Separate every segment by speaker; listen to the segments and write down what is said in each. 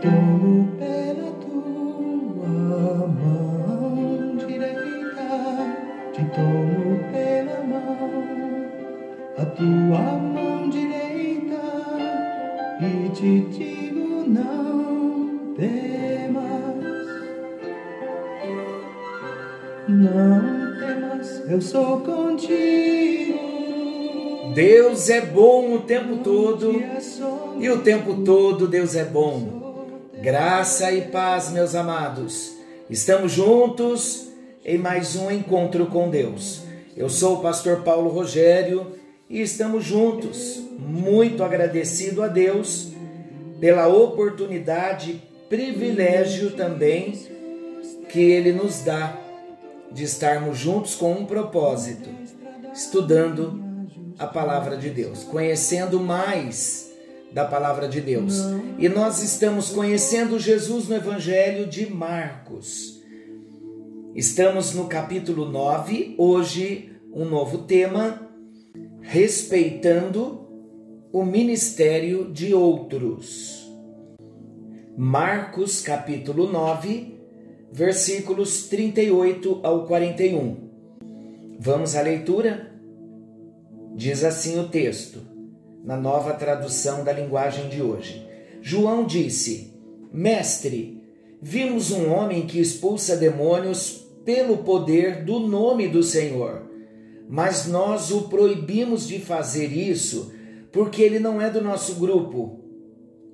Speaker 1: tomo pela tua mão direita, te tomo pela mão, a tua mão direita, e te digo não temas, não temas, eu sou contigo.
Speaker 2: Deus é bom o tempo todo e o tempo todo Deus é bom. Graça e paz, meus amados. Estamos juntos em mais um encontro com Deus. Eu sou o pastor Paulo Rogério e estamos juntos. Muito agradecido a Deus pela oportunidade, privilégio também que ele nos dá de estarmos juntos com um propósito, estudando a palavra de Deus, conhecendo mais da palavra de Deus. E nós estamos conhecendo Jesus no Evangelho de Marcos. Estamos no capítulo 9, hoje um novo tema, respeitando o ministério de outros. Marcos capítulo 9, versículos 38 ao 41. Vamos à leitura? Diz assim o texto, na nova tradução da linguagem de hoje. João disse: Mestre, vimos um homem que expulsa demônios pelo poder do nome do Senhor, mas nós o proibimos de fazer isso porque ele não é do nosso grupo.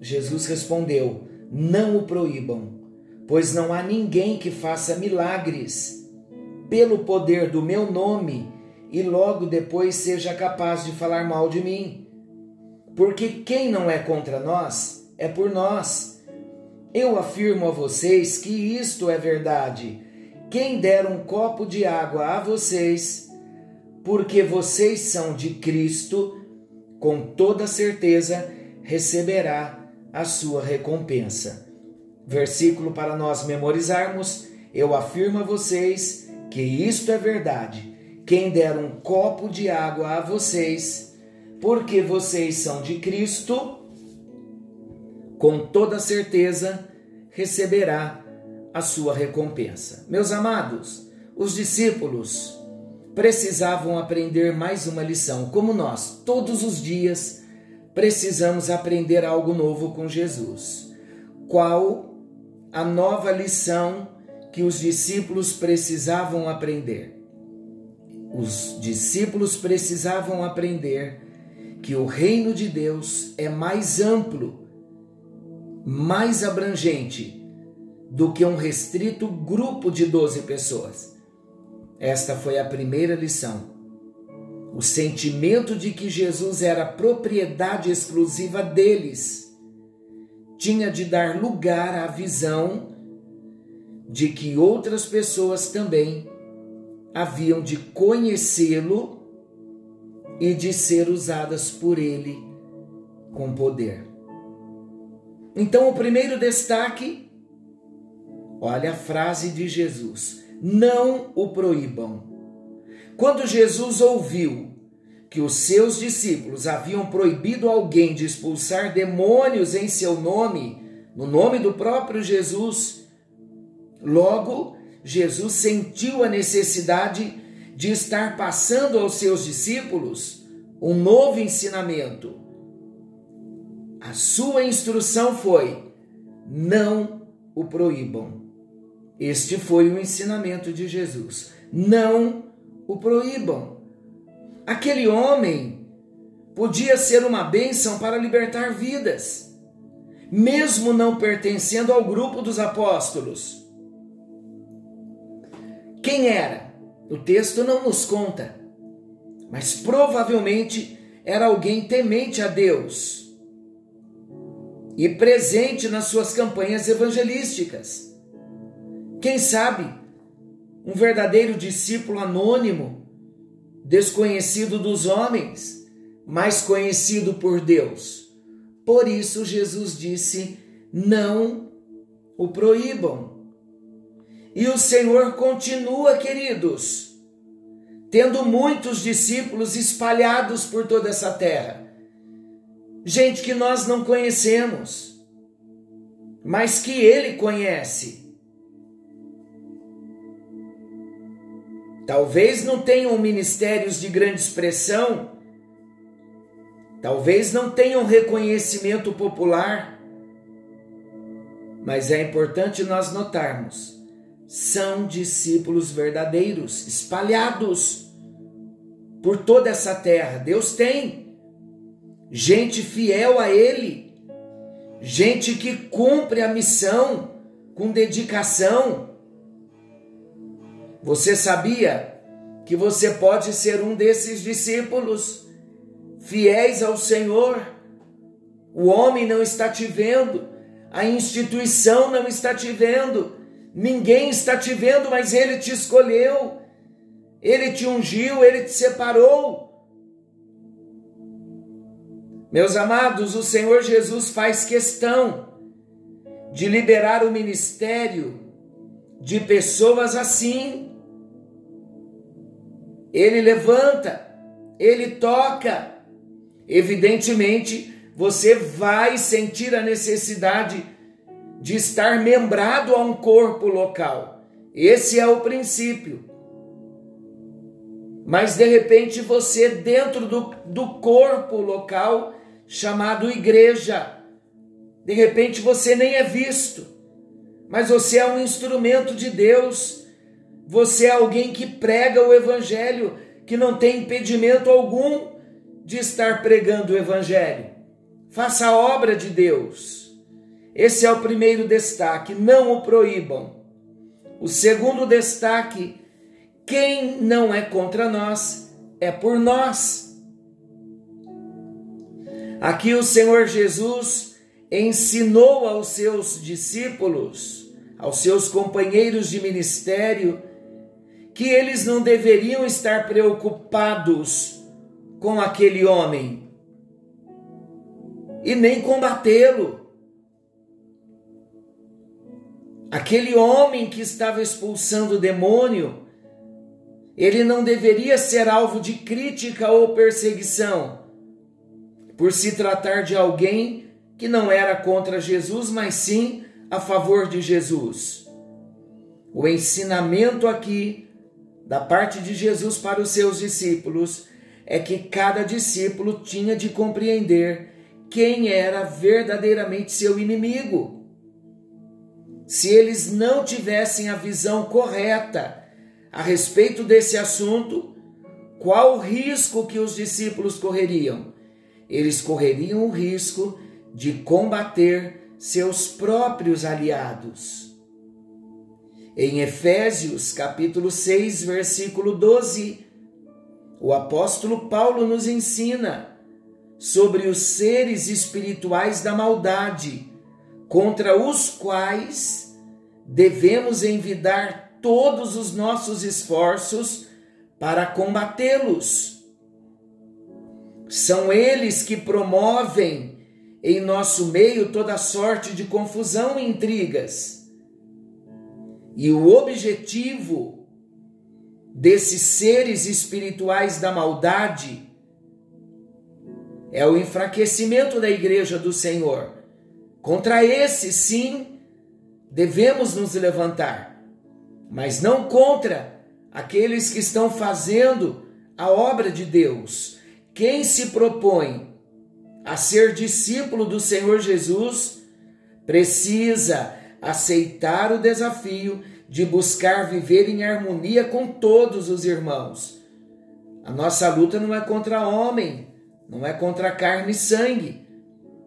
Speaker 2: Jesus respondeu: Não o proíbam, pois não há ninguém que faça milagres pelo poder do meu nome e logo depois seja capaz de falar mal de mim. Porque quem não é contra nós é por nós. Eu afirmo a vocês que isto é verdade. Quem der um copo de água a vocês, porque vocês são de Cristo, com toda certeza receberá a sua recompensa. Versículo para nós memorizarmos: Eu afirmo a vocês que isto é verdade quem der um copo de água a vocês, porque vocês são de Cristo, com toda certeza receberá a sua recompensa. Meus amados, os discípulos precisavam aprender mais uma lição, como nós, todos os dias, precisamos aprender algo novo com Jesus. Qual a nova lição que os discípulos precisavam aprender? os discípulos precisavam aprender que o reino de Deus é mais amplo, mais abrangente do que um restrito grupo de 12 pessoas. Esta foi a primeira lição. O sentimento de que Jesus era propriedade exclusiva deles tinha de dar lugar à visão de que outras pessoas também haviam de conhecê-lo e de ser usadas por ele com poder. Então, o primeiro destaque, olha a frase de Jesus: não o proíbam. Quando Jesus ouviu que os seus discípulos haviam proibido alguém de expulsar demônios em seu nome, no nome do próprio Jesus, logo Jesus sentiu a necessidade de estar passando aos seus discípulos um novo ensinamento. A sua instrução foi: não o proíbam. Este foi o ensinamento de Jesus. Não o proíbam. Aquele homem podia ser uma bênção para libertar vidas, mesmo não pertencendo ao grupo dos apóstolos. Quem era? O texto não nos conta, mas provavelmente era alguém temente a Deus e presente nas suas campanhas evangelísticas. Quem sabe um verdadeiro discípulo anônimo, desconhecido dos homens, mas conhecido por Deus. Por isso Jesus disse: não o proíbam. E o Senhor continua, queridos, tendo muitos discípulos espalhados por toda essa terra. Gente que nós não conhecemos. mas que ele conhece. Talvez não tenham ministérios de grande expressão, talvez não tenham reconhecimento popular, mas é importante nós notarmos: são discípulos verdadeiros, espalhados por toda essa terra. Deus tem gente fiel a Ele, gente que cumpre a missão com dedicação. Você sabia que você pode ser um desses discípulos fiéis ao Senhor? O homem não está te vendo, a instituição não está te vendo, ninguém está te vendo, mas Ele te escolheu, Ele te ungiu, Ele te separou. Meus amados, o Senhor Jesus faz questão de liberar o ministério de pessoas assim. Ele levanta, ele toca. Evidentemente, você vai sentir a necessidade de estar membrado a um corpo local. Esse é o princípio. Mas de repente você, dentro do, do corpo local chamado igreja, de repente você nem é visto, mas você é um instrumento de Deus. Você é alguém que prega o evangelho, que não tem impedimento algum de estar pregando o evangelho. Faça a obra de Deus. Esse é o primeiro destaque, não o proíbam. O segundo destaque, quem não é contra nós é por nós. Aqui o Senhor Jesus ensinou aos seus discípulos, aos seus companheiros de ministério, que eles não deveriam estar preocupados com aquele homem e nem combatê-lo. Aquele homem que estava expulsando o demônio, ele não deveria ser alvo de crítica ou perseguição, por se tratar de alguém que não era contra Jesus, mas sim a favor de Jesus. O ensinamento aqui, da parte de Jesus para os seus discípulos, é que cada discípulo tinha de compreender quem era verdadeiramente seu inimigo. Se eles não tivessem a visão correta a respeito desse assunto, qual o risco que os discípulos correriam? Eles correriam o risco de combater seus próprios aliados. Em Efésios, capítulo 6, versículo 12, o apóstolo Paulo nos ensina sobre os seres espirituais da maldade, contra os quais devemos envidar todos os nossos esforços para combatê-los. São eles que promovem em nosso meio toda sorte de confusão e intrigas. E o objetivo desses seres espirituais da maldade é o enfraquecimento da igreja do Senhor. Contra esse, sim, devemos nos levantar, mas não contra aqueles que estão fazendo a obra de Deus. Quem se propõe a ser discípulo do Senhor Jesus precisa aceitar o desafio de buscar viver em harmonia com todos os irmãos. A nossa luta não é contra homem, não é contra carne e sangue.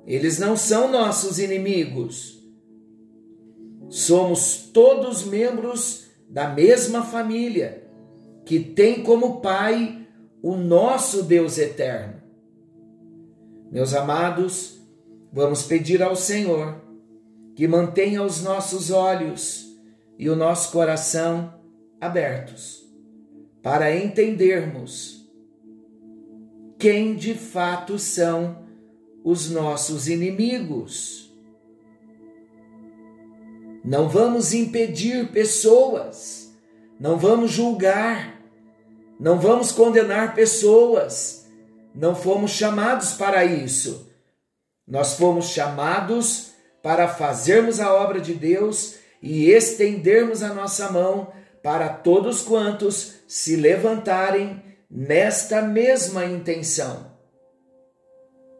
Speaker 2: Eles não são nossos inimigos. Somos todos membros da mesma família, que tem como Pai o nosso Deus eterno. Meus amados, vamos pedir ao Senhor que mantenha os nossos olhos e o nosso coração abertos para entendermos quem de fato são os nossos inimigos. Não vamos impedir pessoas, não vamos julgar, não vamos condenar pessoas, não fomos chamados para isso. Nós fomos chamados para fazermos a obra de Deus e estendermos a nossa mão para todos quantos se levantarem nesta mesma intenção.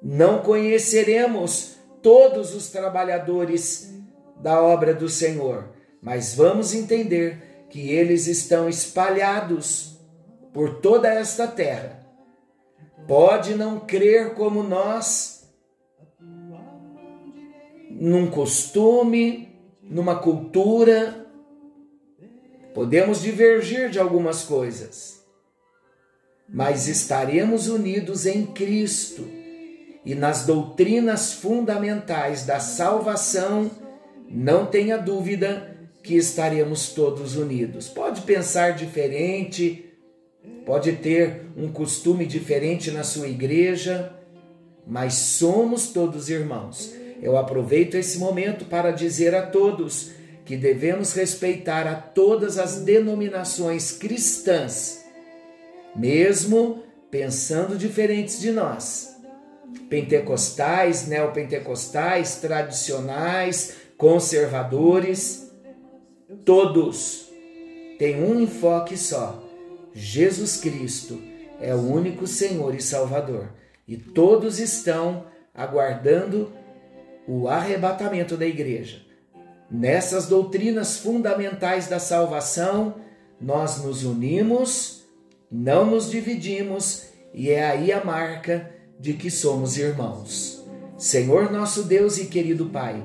Speaker 2: Não conheceremos todos os trabalhadores da obra do Senhor, mas vamos entender que eles estão espalhados por toda esta terra. Pode não crer como nós, num costume, numa cultura, podemos divergir de algumas coisas, mas estaremos unidos em Cristo e nas doutrinas fundamentais da salvação, não tenha dúvida que estaremos todos unidos. Pode pensar diferente, pode ter um costume diferente na sua igreja, mas somos todos irmãos. Eu aproveito esse momento para dizer a todos que devemos respeitar a todas as denominações cristãs, mesmo pensando diferentes de nós pentecostais, neopentecostais, tradicionais, conservadores, todos têm um enfoque só: Jesus Cristo é o único Senhor e Salvador. E todos estão aguardando o arrebatamento da igreja. Nessas doutrinas fundamentais da salvação, nós nos unimos, não nos dividimos, e é aí a marca de que somos irmãos. Senhor nosso Deus e querido Pai,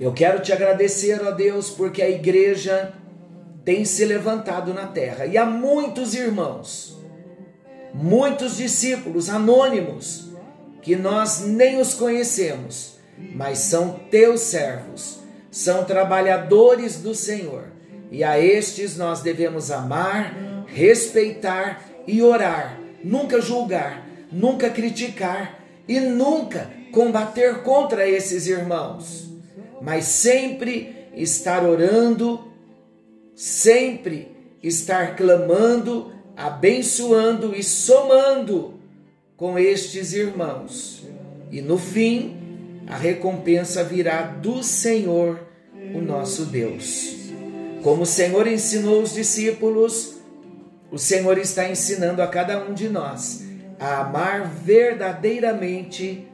Speaker 2: eu quero te agradecer, ó Deus, porque a igreja tem se levantado na terra e há muitos irmãos, muitos discípulos anônimos que nós nem os conhecemos, mas são teus servos, são trabalhadores do Senhor e a estes nós devemos amar, respeitar e orar nunca julgar, nunca criticar e nunca combater contra esses irmãos, mas sempre estar orando, sempre estar clamando, abençoando e somando com estes irmãos. E no fim, a recompensa virá do Senhor, o nosso Deus. Como o Senhor ensinou os discípulos, o Senhor está ensinando a cada um de nós a amar verdadeiramente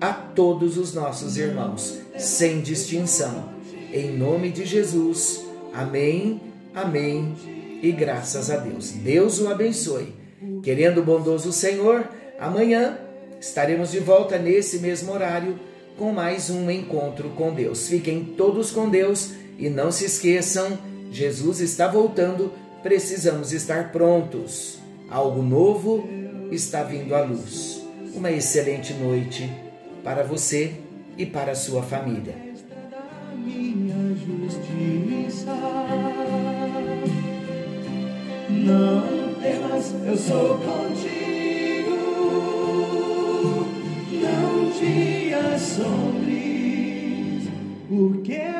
Speaker 2: a todos os nossos irmãos, sem distinção. Em nome de Jesus. Amém, amém e graças a Deus. Deus o abençoe. Querendo o bondoso Senhor, amanhã estaremos de volta nesse mesmo horário com mais um encontro com Deus. Fiquem todos com Deus e não se esqueçam, Jesus está voltando precisamos estar prontos. Algo novo está vindo à luz. Uma excelente noite para você e para a sua família.
Speaker 1: Não temas, eu sou contigo. Não te assombres, porque